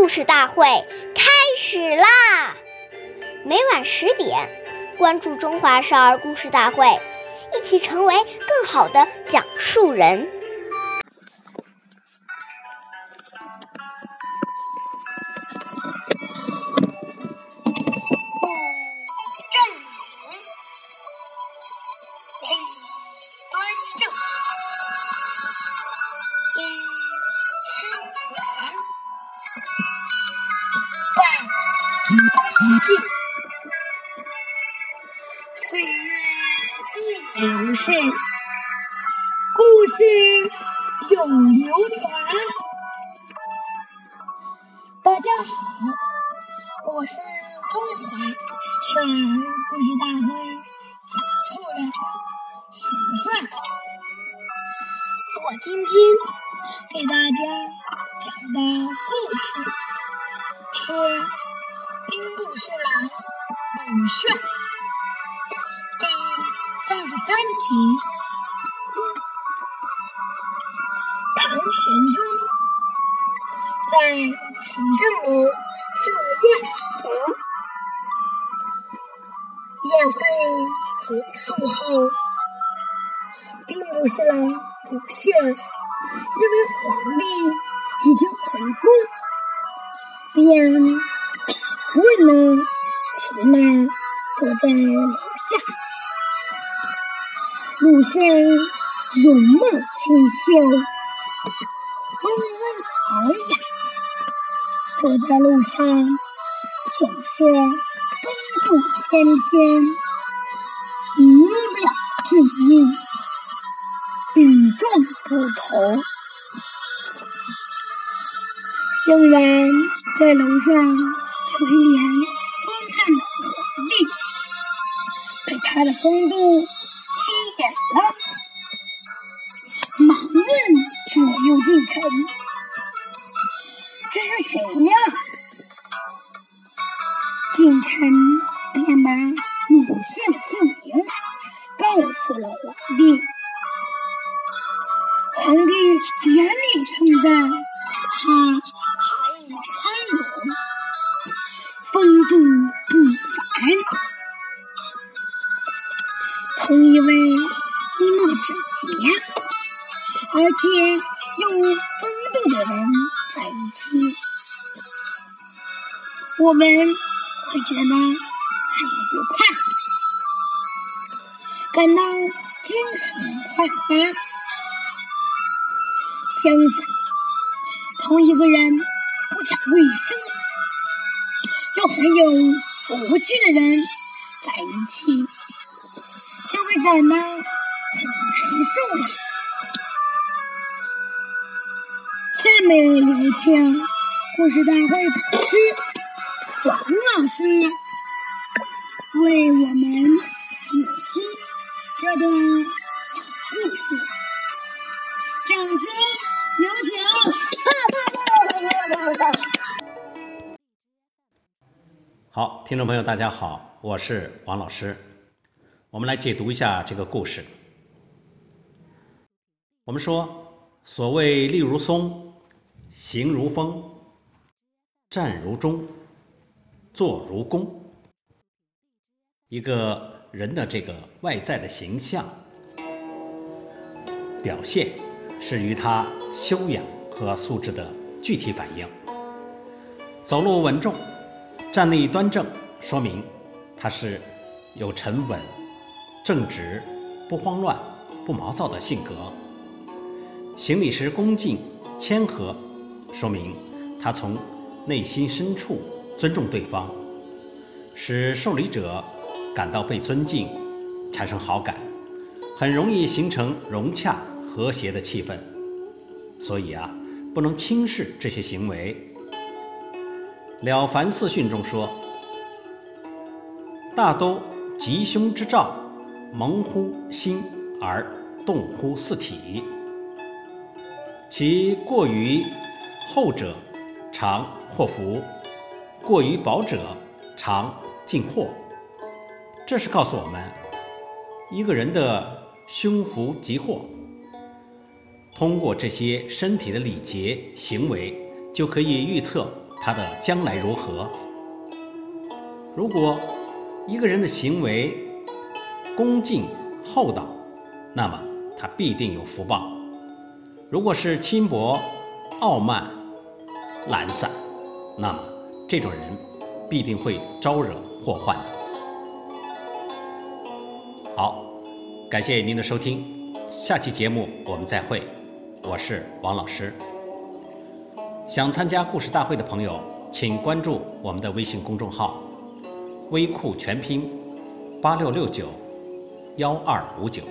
故事大会开始啦！每晚十点，关注《中华少儿故事大会》，一起成为更好的讲述人。恭敬。岁月易流逝，故事永流传。大家好，我是中华少儿故事大会讲述人许帅。我今天给大家讲的故事《兵部侍郎鲁迅》第三十三集。唐玄宗在勤政楼设宴。宴会结束后，兵部侍郎鲁炫认为皇帝已经回宫，便平稳地骑马坐在楼下。鲁迅容貌清秀，温文尔雅，走在路上总是风度翩翩，仪表俊逸，与众不同。仍然在楼上垂帘观看的皇帝，被他的风度吸引了，忙问左右近臣：“这是谁呀？”近臣便把鲁炫的姓名告诉了皇帝。皇帝连连称赞整洁，而且有风度的人在一起，我们会觉得很愉快，感到精神焕发。相反，同一个人不讲卫生，又很有福气的人在一起，就会感到很难受了。下面有请故事大会导师王老师为我们解析这段小故事，掌声。有请！好，听众朋友，大家好，我是王老师。我们来解读一下这个故事。我们说，所谓立如松，行如风，站如钟，坐如弓。一个人的这个外在的形象表现。是与他修养和素质的具体反应。走路稳重，站立端正，说明他是有沉稳、正直、不慌乱、不毛躁的性格。行礼时恭敬谦和，说明他从内心深处尊重对方，使受礼者感到被尊敬，产生好感，很容易形成融洽。和谐的气氛，所以啊，不能轻视这些行为。《了凡四训》中说：“大都吉凶之兆，蒙乎心而动乎四体。其过于厚者，常祸福；过于薄者，常进祸。”这是告诉我们，一个人的凶福吉祸。通过这些身体的礼节行为，就可以预测他的将来如何。如果一个人的行为恭敬厚道，那么他必定有福报；如果是轻薄、傲慢、懒散，那么这种人必定会招惹祸患的。好，感谢您的收听，下期节目我们再会，我是王老师。想参加故事大会的朋友，请关注我们的微信公众号“微库全拼八六六九幺二五九”。